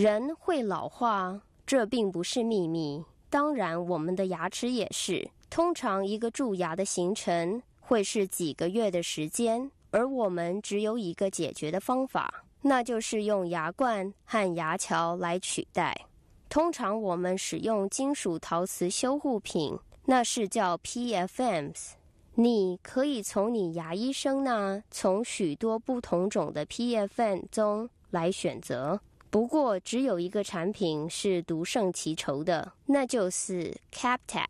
人会老化，这并不是秘密。当然，我们的牙齿也是。通常，一个蛀牙的形成会是几个月的时间，而我们只有一个解决的方法，那就是用牙冠和牙桥来取代。通常，我们使用金属陶瓷修护品，那是叫 PFMs。你可以从你牙医生那从许多不同种的 PFM 中来选择。不过，只有一个产品是独胜其筹的，那就是 CAPTEC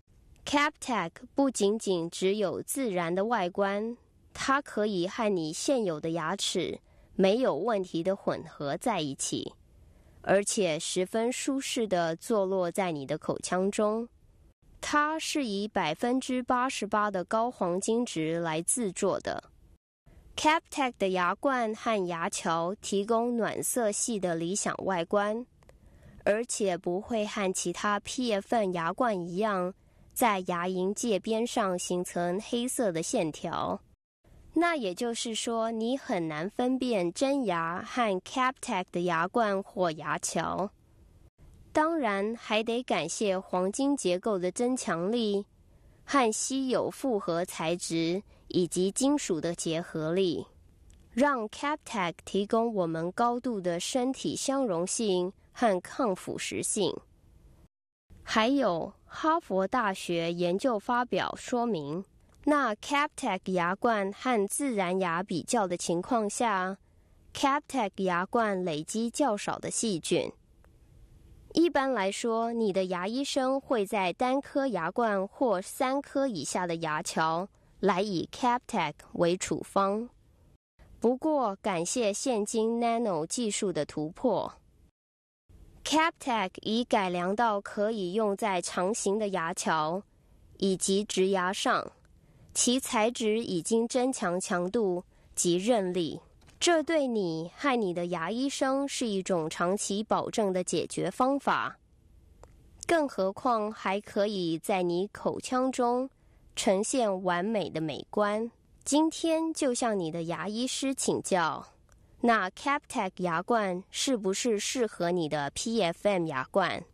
CAPTEC 不仅仅只有自然的外观，它可以和你现有的牙齿没有问题的混合在一起，而且十分舒适地坐落在你的口腔中。它是以百分之八十八的高黄金值来制作的。CapTech 的牙冠和牙桥提供暖色系的理想外观，而且不会和其他 PFM 牙冠一样，在牙龈界边上形成黑色的线条。那也就是说，你很难分辨真牙和 CapTech 的牙冠或牙桥。当然，还得感谢黄金结构的增强力和稀有复合材质。以及金属的结合力，让 CapTech 提供我们高度的身体相容性和抗腐蚀性。还有，哈佛大学研究发表说明，那 CapTech 牙冠和自然牙比较的情况下，CapTech 牙冠累积较少的细菌。一般来说，你的牙医生会在单颗牙冠或三颗以下的牙桥。来以 CapTech 为处方。不过，感谢现今 Nano 技术的突破，CapTech 已改良到可以用在长形的牙桥以及植牙上，其材质已经增强强度及韧力，这对你和你的牙医生是一种长期保证的解决方法。更何况，还可以在你口腔中。呈现完美的美观。今天就向你的牙医师请教，那 CapTech 牙冠是不是适合你的 PFM 牙冠？